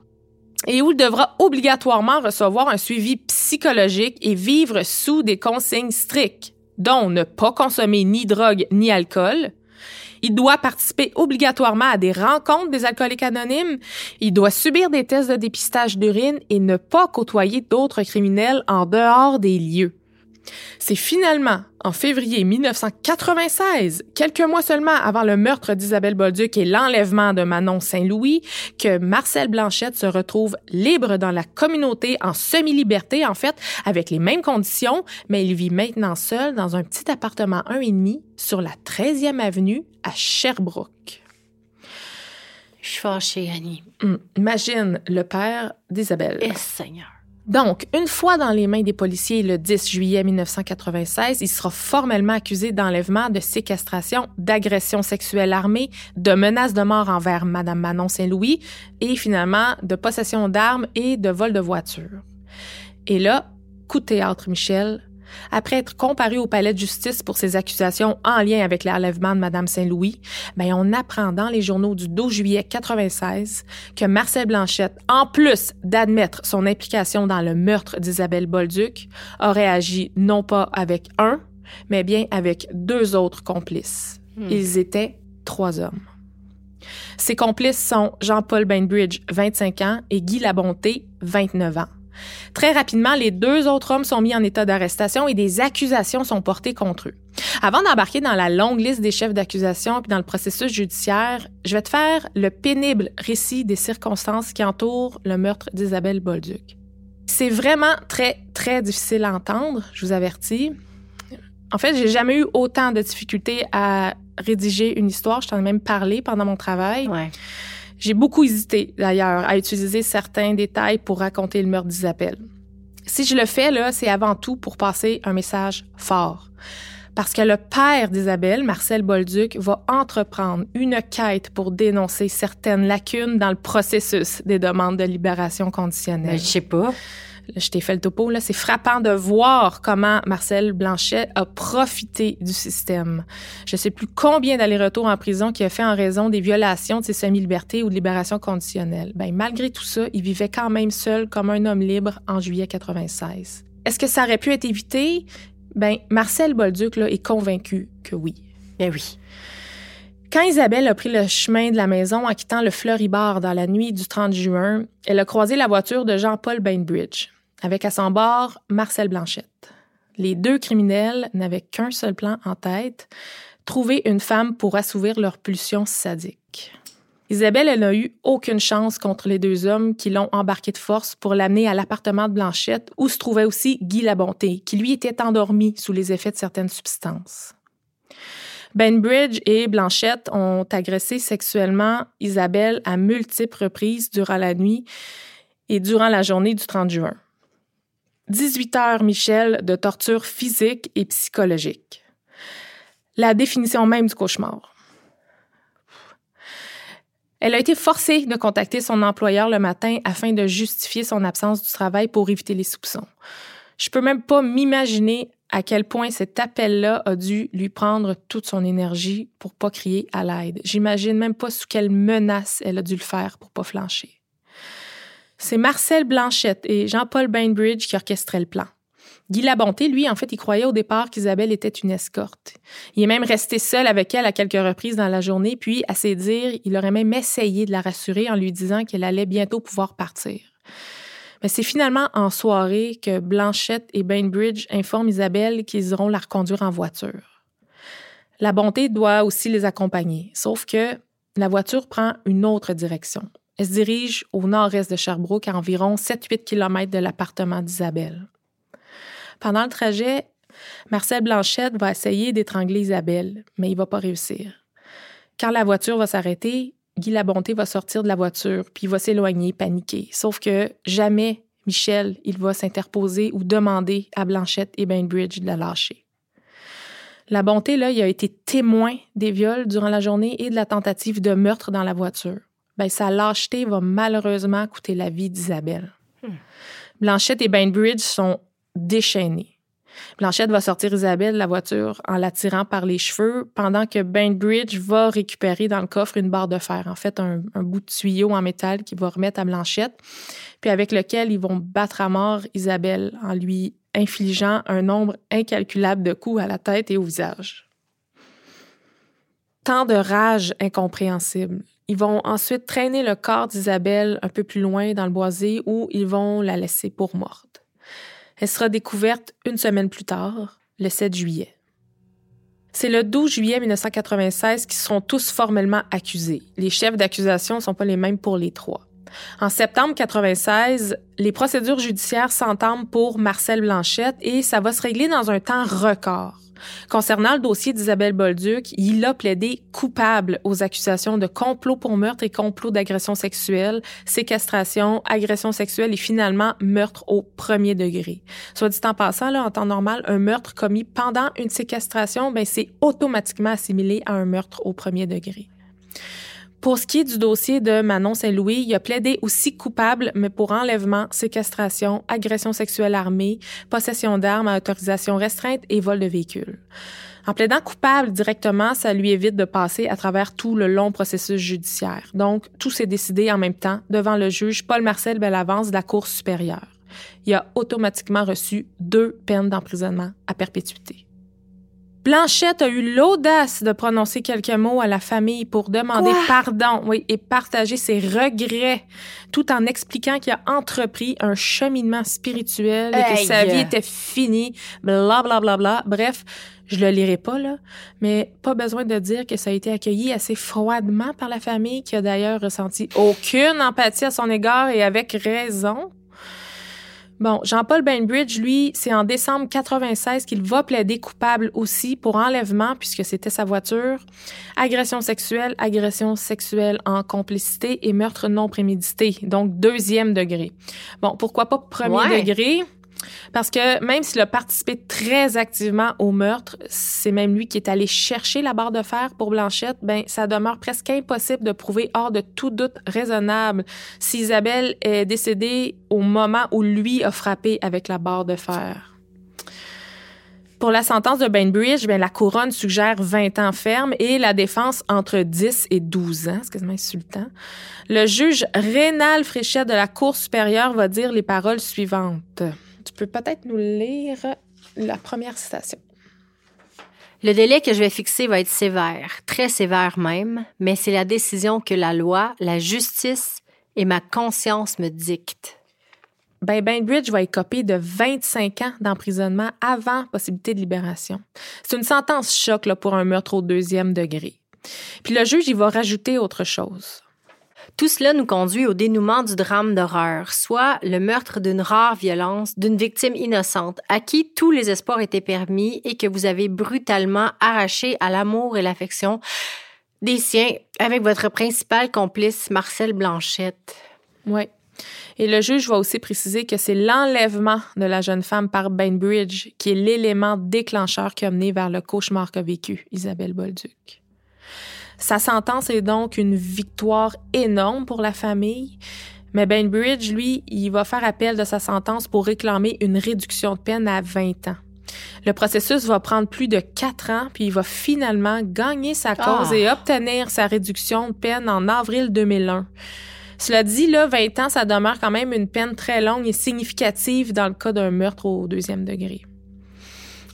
Et où il devra obligatoirement recevoir un suivi psychologique et vivre sous des consignes strictes, dont ne pas consommer ni drogue ni alcool, il doit participer obligatoirement à des rencontres des alcooliques anonymes. Il doit subir des tests de dépistage d'urine et ne pas côtoyer d'autres criminels en dehors des lieux. C'est finalement en février 1996, quelques mois seulement avant le meurtre d'Isabelle Bolduc et l'enlèvement de Manon Saint-Louis, que Marcel Blanchette se retrouve libre dans la communauté en semi-liberté, en fait, avec les mêmes conditions, mais il vit maintenant seul dans un petit appartement un et demi sur la 13e avenue à Sherbrooke. Je suis fâchée, Annie. Hum, Imagine le père d'Isabelle. Eh, Seigneur. Donc, une fois dans les mains des policiers le 10 juillet 1996, il sera formellement accusé d'enlèvement, de séquestration, d'agression sexuelle armée, de menace de mort envers Madame Manon Saint-Louis et finalement de possession d'armes et de vol de voiture. Et là, coup de théâtre, Michel. Après être comparé au palais de justice pour ses accusations en lien avec l'enlèvement de Madame Saint-Louis, ben on apprend dans les journaux du 12 juillet 96 que Marcel Blanchette, en plus d'admettre son implication dans le meurtre d'Isabelle Bolduc, aurait agi non pas avec un, mais bien avec deux autres complices. Ils étaient trois hommes. Ses complices sont Jean-Paul Bainbridge, 25 ans, et Guy Labonté, 29 ans. Très rapidement, les deux autres hommes sont mis en état d'arrestation et des accusations sont portées contre eux. Avant d'embarquer dans la longue liste des chefs d'accusation puis dans le processus judiciaire, je vais te faire le pénible récit des circonstances qui entourent le meurtre d'Isabelle Bolduc. C'est vraiment très, très difficile à entendre, je vous avertis. En fait, j'ai jamais eu autant de difficultés à rédiger une histoire. Je t'en ai même parlé pendant mon travail. J'ai beaucoup hésité, d'ailleurs, à utiliser certains détails pour raconter le meurtre d'Isabelle. Si je le fais, là, c'est avant tout pour passer un message fort parce que le père d'Isabelle, Marcel Bolduc, va entreprendre une quête pour dénoncer certaines lacunes dans le processus des demandes de libération conditionnelle. Mais je sais pas. Je t'ai fait le topo, là. C'est frappant de voir comment Marcel Blanchet a profité du système. Je sais plus combien d'allers-retours en prison qu'il a fait en raison des violations de ses semi-libertés ou de libération conditionnelle. Ben, malgré tout ça, il vivait quand même seul comme un homme libre en juillet 96. Est-ce que ça aurait pu être évité? Ben, Marcel Bolduc là, est convaincu que oui. Ben oui. Quand Isabelle a pris le chemin de la maison en quittant le Fleuribard dans la nuit du 30 juin, elle a croisé la voiture de Jean-Paul Bainbridge, avec à son bord Marcel Blanchette. Les deux criminels n'avaient qu'un seul plan en tête, trouver une femme pour assouvir leurs pulsions sadiques. Isabelle, elle n'a eu aucune chance contre les deux hommes qui l'ont embarqué de force pour l'amener à l'appartement de Blanchette, où se trouvait aussi Guy Labonté, qui lui était endormi sous les effets de certaines substances. Benbridge et Blanchette ont agressé sexuellement Isabelle à multiples reprises durant la nuit et durant la journée du 30 juin. 18 heures, Michel, de torture physique et psychologique. La définition même du cauchemar. Elle a été forcée de contacter son employeur le matin afin de justifier son absence du travail pour éviter les soupçons. Je peux même pas m'imaginer à quel point cet appel-là a dû lui prendre toute son énergie pour pas crier à l'aide. J'imagine même pas sous quelle menace elle a dû le faire pour pas flancher. C'est Marcel Blanchette et Jean-Paul Bainbridge qui orchestraient le plan. Guy Labonté, lui, en fait, il croyait au départ qu'Isabelle était une escorte. Il est même resté seul avec elle à quelques reprises dans la journée, puis, à ses dires, il aurait même essayé de la rassurer en lui disant qu'elle allait bientôt pouvoir partir. Mais c'est finalement en soirée que Blanchette et Bainbridge informent Isabelle qu'ils iront la reconduire en voiture. La bonté doit aussi les accompagner, sauf que la voiture prend une autre direction. Elle se dirige au nord-est de Sherbrooke, à environ 7-8 km de l'appartement d'Isabelle. Pendant le trajet, Marcel Blanchette va essayer d'étrangler Isabelle, mais il va pas réussir. Quand la voiture va s'arrêter, Guy Labonté va sortir de la voiture, puis il va s'éloigner, paniquer. Sauf que jamais Michel, il va s'interposer ou demander à Blanchette et Bainbridge de la lâcher. La bonté, là, il a été témoin des viols durant la journée et de la tentative de meurtre dans la voiture. Ben, sa lâcheté va malheureusement coûter la vie d'Isabelle. Hmm. Blanchette et Bainbridge sont déchaînés. Blanchette va sortir Isabelle de la voiture en la tirant par les cheveux, pendant que Bainbridge va récupérer dans le coffre une barre de fer, en fait un, bout de tuyau en métal qu'il va remettre à Blanchette, puis avec lequel ils vont battre à mort Isabelle en lui infligeant un nombre incalculable de coups à la tête et au visage. Tant de rage incompréhensible. Ils vont ensuite traîner le corps d'Isabelle un peu plus loin dans le boisé où ils vont la laisser pour morte. Elle sera découverte une semaine plus tard, le 7 juillet. C'est le 12 juillet 1996 qu'ils seront tous formellement accusés. Les chefs d'accusation ne sont pas les mêmes pour les trois. En septembre 96, les procédures judiciaires s'entament pour Marcel Blanchette et ça va se régler dans un temps record. Concernant le dossier d'Isabelle Bolduc, il a plaidé coupable aux accusations de complot pour meurtre et complot d'agression sexuelle, séquestration, agression sexuelle et finalement meurtre au premier degré. Soit dit en passant, là, en temps normal, un meurtre commis pendant une séquestration, ben, c'est automatiquement assimilé à un meurtre au premier degré. Pour ce qui est du dossier de Manon Saint-Louis, il a plaidé aussi coupable, mais pour enlèvement, séquestration, agression sexuelle armée, possession d'armes à autorisation restreinte et vol de véhicule. En plaidant coupable directement, ça lui évite de passer à travers tout le long processus judiciaire. Donc, tout s'est décidé en même temps devant le juge Paul-Marcel Bellavance de la Cour supérieure. Il a automatiquement reçu deux peines d'emprisonnement à perpétuité. Blanchette a eu l'audace de prononcer quelques mots à la famille pour demander pardon, oui, et partager ses regrets, tout en expliquant qu'il a entrepris un cheminement spirituel et que sa vie était finie, bla bla bla bla. Bref, je le lirai pas là, mais pas besoin de dire que ça a été accueilli assez froidement par la famille, qui a d'ailleurs ressenti aucune empathie à son égard et avec raison. Bon, Jean-Paul Bainbridge, lui, c'est en décembre 96 qu'il va plaider coupable aussi pour enlèvement, puisque c'était sa voiture, agression sexuelle, agression sexuelle en complicité et meurtre non prémédité, donc deuxième degré. Bon, pourquoi pas premier degré? Parce que même s'il a participé très activement au meurtre, c'est même lui qui est allé chercher la barre de fer pour Blanchette, ben ça demeure presque impossible de prouver hors de tout doute raisonnable si Isabelle est décédée au moment où lui a frappé avec la barre de fer. Pour la sentence de Bainbridge, bien, la couronne suggère 20 ans ferme et la défense entre 10 et 12 ans. C'est quasiment insultant. Le juge Rénal Fréchette de la Cour supérieure va dire les paroles suivantes. Tu peux peut-être nous lire la première citation. Le délai que je vais fixer va être sévère, très sévère même, mais c'est la décision que la loi, la justice et ma conscience me dictent. Ben, Bainbridge va écoper de 25 ans d'emprisonnement avant possibilité de libération. C'est une sentence choc là, pour un meurtre au deuxième degré. Puis le juge, il va rajouter autre chose. Tout cela nous conduit au dénouement du drame d'horreur, soit le meurtre d'une rare violence d'une victime innocente à qui tous les espoirs étaient permis et que vous avez brutalement arraché à l'amour et l'affection des siens avec votre principal complice Marcel Blanchette. Oui. Et le juge va aussi préciser que c'est l'enlèvement de la jeune femme par Bainbridge qui est l'élément déclencheur qui a mené vers le cauchemar qu'a vécu Isabelle Bolduc. Sa sentence est donc une victoire énorme pour la famille. Mais Bainbridge, lui, il va faire appel de sa sentence pour réclamer une réduction de peine à 20 ans. Le processus va prendre plus de quatre ans, puis il va finalement gagner sa cause et ah. obtenir sa réduction de peine en avril 2001. Cela dit, là, 20 ans, ça demeure quand même une peine très longue et significative dans le cas d'un meurtre au deuxième degré.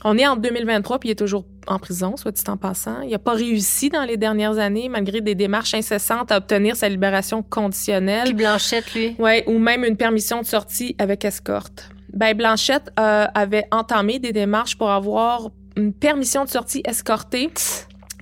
On est en 2023 puis il est toujours en prison, soit dit en passant. Il n'a pas réussi dans les dernières années, malgré des démarches incessantes, à obtenir sa libération conditionnelle. Puis Blanchette, lui? Ouais, ou même une permission de sortie avec escorte. Ben Blanchette euh, avait entamé des démarches pour avoir une permission de sortie escortée,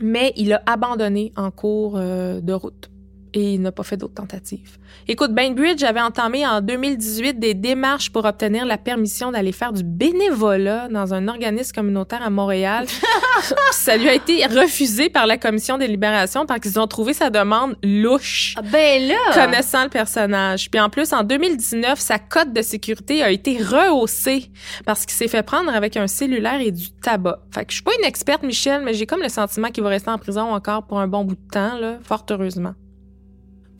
mais il a abandonné en cours euh, de route et il n'a pas fait d'autres tentatives. Écoute, Bainbridge avait entamé en 2018 des démarches pour obtenir la permission d'aller faire du bénévolat dans un organisme communautaire à Montréal. ça lui a été refusé par la commission des libérations parce qu'ils ont trouvé sa demande louche. Ah ben là! Connaissant le personnage. Puis en plus, en 2019, sa cote de sécurité a été rehaussée parce qu'il s'est fait prendre avec un cellulaire et du tabac. Fait que je suis pas une experte, Michel, mais j'ai comme le sentiment qu'il va rester en prison encore pour un bon bout de temps, là, fort heureusement.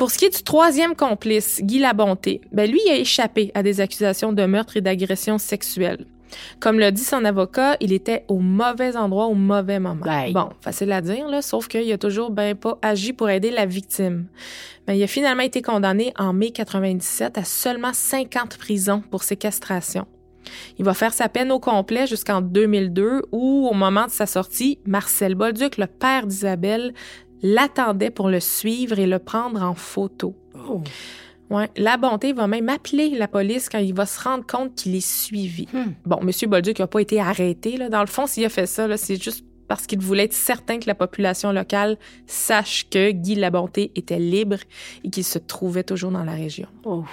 Pour ce qui est du troisième complice, Guy Labonté, ben lui il a échappé à des accusations de meurtre et d'agression sexuelle. Comme l'a dit son avocat, il était au mauvais endroit au mauvais moment. Bon, facile à dire, là, sauf qu'il a toujours ben pas agi pour aider la victime. Mais ben, il a finalement été condamné en mai 97 à seulement 50 prisons pour séquestration. Il va faire sa peine au complet jusqu'en 2002 où, au moment de sa sortie, Marcel Bolduc, le père d'Isabelle, l'attendait pour le suivre et le prendre en photo. Oh. Ouais, la bonté va même appeler la police quand il va se rendre compte qu'il est suivi. Hmm. Bon, M. Bolduc n'a pas été arrêté. Là. Dans le fond, s'il a fait ça, c'est juste parce qu'il voulait être certain que la population locale sache que Guy Labonté était libre et qu'il se trouvait toujours dans la région. Oh.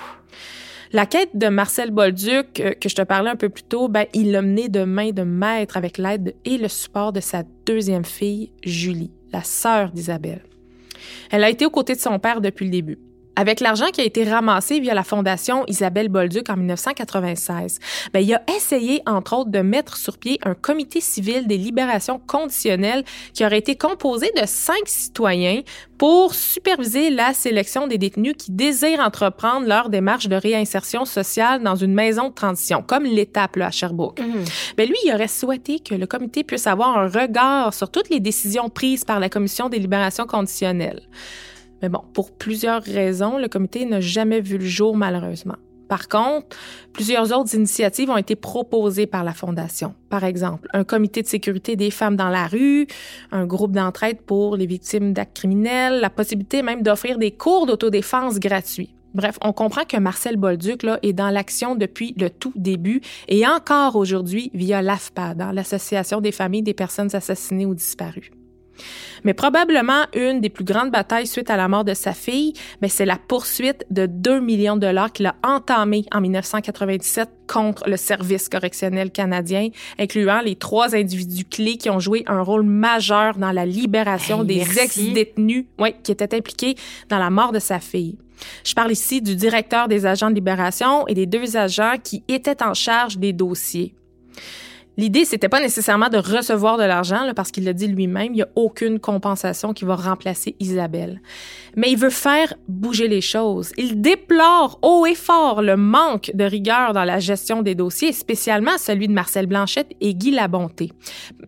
La quête de Marcel Bolduc, euh, que je te parlais un peu plus tôt, ben, il l'a mené de main de maître avec l'aide et le support de sa deuxième fille, Julie la sœur d'Isabelle. Elle a été aux côtés de son père depuis le début. Avec l'argent qui a été ramassé via la fondation Isabelle Bolduc en 1996, ben, il a essayé, entre autres, de mettre sur pied un comité civil des libérations conditionnelles qui aurait été composé de cinq citoyens pour superviser la sélection des détenus qui désirent entreprendre leur démarche de réinsertion sociale dans une maison de transition, comme l'étape à Sherbrooke. Mhm. Ben, lui, il aurait souhaité que le comité puisse avoir un regard sur toutes les décisions prises par la Commission des libérations conditionnelles. Mais bon, pour plusieurs raisons, le comité n'a jamais vu le jour, malheureusement. Par contre, plusieurs autres initiatives ont été proposées par la Fondation. Par exemple, un comité de sécurité des femmes dans la rue, un groupe d'entraide pour les victimes d'actes criminels, la possibilité même d'offrir des cours d'autodéfense gratuits. Bref, on comprend que Marcel Bolduc là, est dans l'action depuis le tout début et encore aujourd'hui via l'AFPA, dans l'Association des familles des personnes assassinées ou disparues. Mais probablement une des plus grandes batailles suite à la mort de sa fille, c'est la poursuite de 2 millions de dollars qu'il a entamé en 1997 contre le service correctionnel canadien, incluant les trois individus clés qui ont joué un rôle majeur dans la libération des ex-détenus ouais, qui étaient impliqués dans la mort de sa fille. Je parle ici du directeur des agents de libération et des deux agents qui étaient en charge des dossiers. L'idée, c'était pas nécessairement de recevoir de l'argent, parce qu'il l'a dit lui-même, il n'y a aucune compensation qui va remplacer Isabelle. Mais il veut faire bouger les choses. Il déplore haut et fort le manque de rigueur dans la gestion des dossiers, spécialement celui de Marcel Blanchette et Guy Labonté.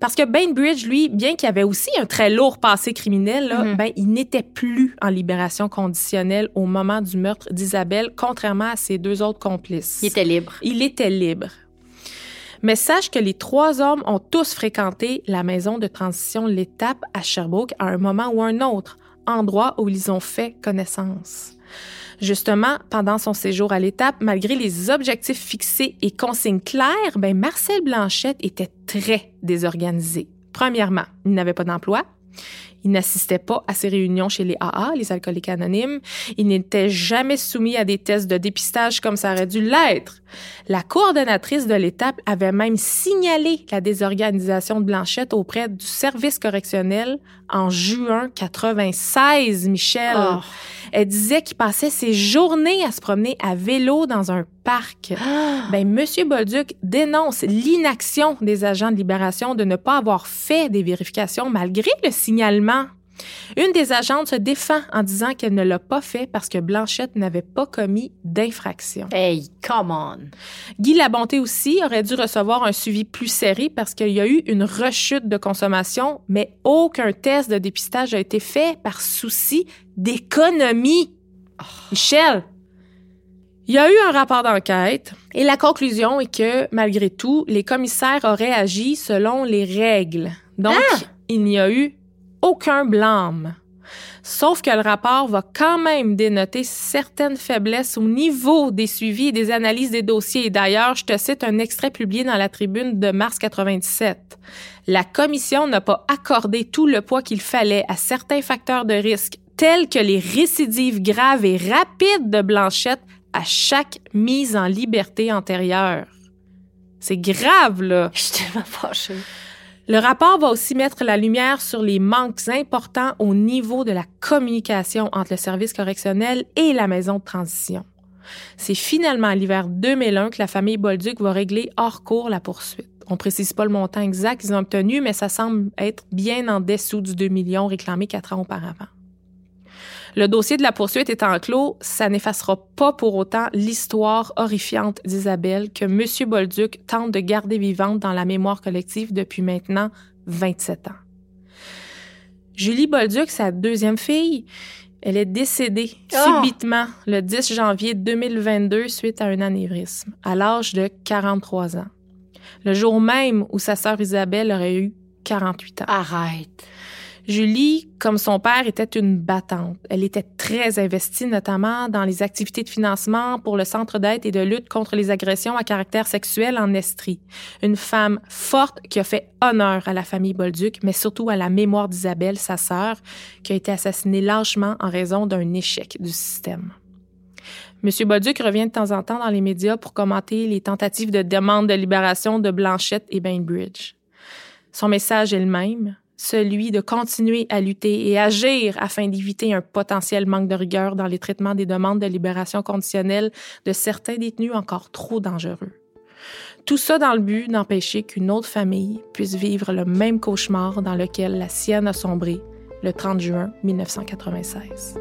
Parce que Bainbridge, lui, bien qu'il avait aussi un très lourd passé criminel, mm-hmm. ben, il n'était plus en libération conditionnelle au moment du meurtre d'Isabelle, contrairement à ses deux autres complices. Il était libre. Il était libre. Mais sache que les trois hommes ont tous fréquenté la maison de transition L'Étape à Sherbrooke à un moment ou un autre, endroit où ils ont fait connaissance. Justement, pendant son séjour à l'étape, malgré les objectifs fixés et consignes claires, ben Marcel Blanchette était très désorganisé. Premièrement, il n'avait pas d'emploi. Il n'assistait pas à ses réunions chez les AA, les alcooliques anonymes. Il n'était jamais soumis à des tests de dépistage comme ça aurait dû l'être. La coordonnatrice de l'étape avait même signalé la désorganisation de Blanchette auprès du service correctionnel en juin 96, Michel. Oh. Elle disait qu'il passait ses journées à se promener à vélo dans un parc. Ah. Ben, Monsieur Bolduc dénonce l'inaction des agents de libération de ne pas avoir fait des vérifications malgré le signalement une des agentes se défend en disant qu'elle ne l'a pas fait parce que Blanchette n'avait pas commis d'infraction. Hey, come on! Guy Labonté aussi aurait dû recevoir un suivi plus serré parce qu'il y a eu une rechute de consommation, mais aucun test de dépistage a été fait par souci d'économie. Oh. Michel, il y a eu un rapport d'enquête et la conclusion est que, malgré tout, les commissaires auraient agi selon les règles. Donc, ah! il n'y a eu aucun blâme. Sauf que le rapport va quand même dénoter certaines faiblesses au niveau des suivis et des analyses des dossiers. D'ailleurs, je te cite un extrait publié dans la tribune de mars 97. La commission n'a pas accordé tout le poids qu'il fallait à certains facteurs de risque, tels que les récidives graves et rapides de Blanchette à chaque mise en liberté antérieure. C'est grave, là. Je suis tellement. Le rapport va aussi mettre la lumière sur les manques importants au niveau de la communication entre le service correctionnel et la maison de transition. C'est finalement à l'hiver 2001 que la famille Bolduc va régler hors cours la poursuite. On précise pas le montant exact qu'ils ont obtenu, mais ça semble être bien en dessous du 2 millions réclamés quatre ans auparavant. Le dossier de la poursuite étant clos, ça n'effacera pas pour autant l'histoire horrifiante d'Isabelle que M. Bolduc tente de garder vivante dans la mémoire collective depuis maintenant 27 ans. Julie Bolduc, sa deuxième fille, elle est décédée ah! subitement le 10 janvier 2022 suite à un anévrisme, à l'âge de 43 ans. Le jour même où sa sœur Isabelle aurait eu 48 ans. Arrête. Julie, comme son père, était une battante. Elle était très investie, notamment dans les activités de financement pour le Centre d'aide et de lutte contre les agressions à caractère sexuel en Estrie. Une femme forte qui a fait honneur à la famille Bolduc, mais surtout à la mémoire d'Isabelle, sa sœur, qui a été assassinée lâchement en raison d'un échec du système. M. Bolduc revient de temps en temps dans les médias pour commenter les tentatives de demande de libération de Blanchette et Bainbridge. Son message est le même celui de continuer à lutter et agir afin d'éviter un potentiel manque de rigueur dans les traitements des demandes de libération conditionnelle de certains détenus encore trop dangereux. Tout ça dans le but d'empêcher qu'une autre famille puisse vivre le même cauchemar dans lequel la sienne a sombré le 30 juin 1996.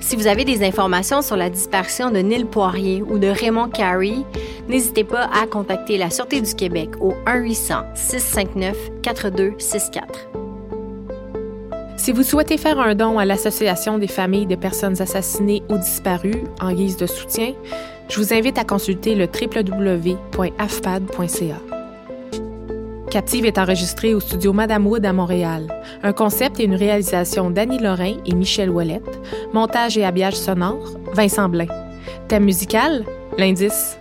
Si vous avez des informations sur la disparition de Neil Poirier ou de Raymond Carey, n'hésitez pas à contacter la Sûreté du Québec au 1-800-659-4264. Si vous souhaitez faire un don à l'Association des familles des personnes assassinées ou disparues en guise de soutien, je vous invite à consulter le www.afpad.ca. Captive est enregistré au studio Madame Wood à Montréal. Un concept et une réalisation d'Annie Lorrain et Michel Ouellette. Montage et habillage sonore, Vincent Blain. Thème musical, l'indice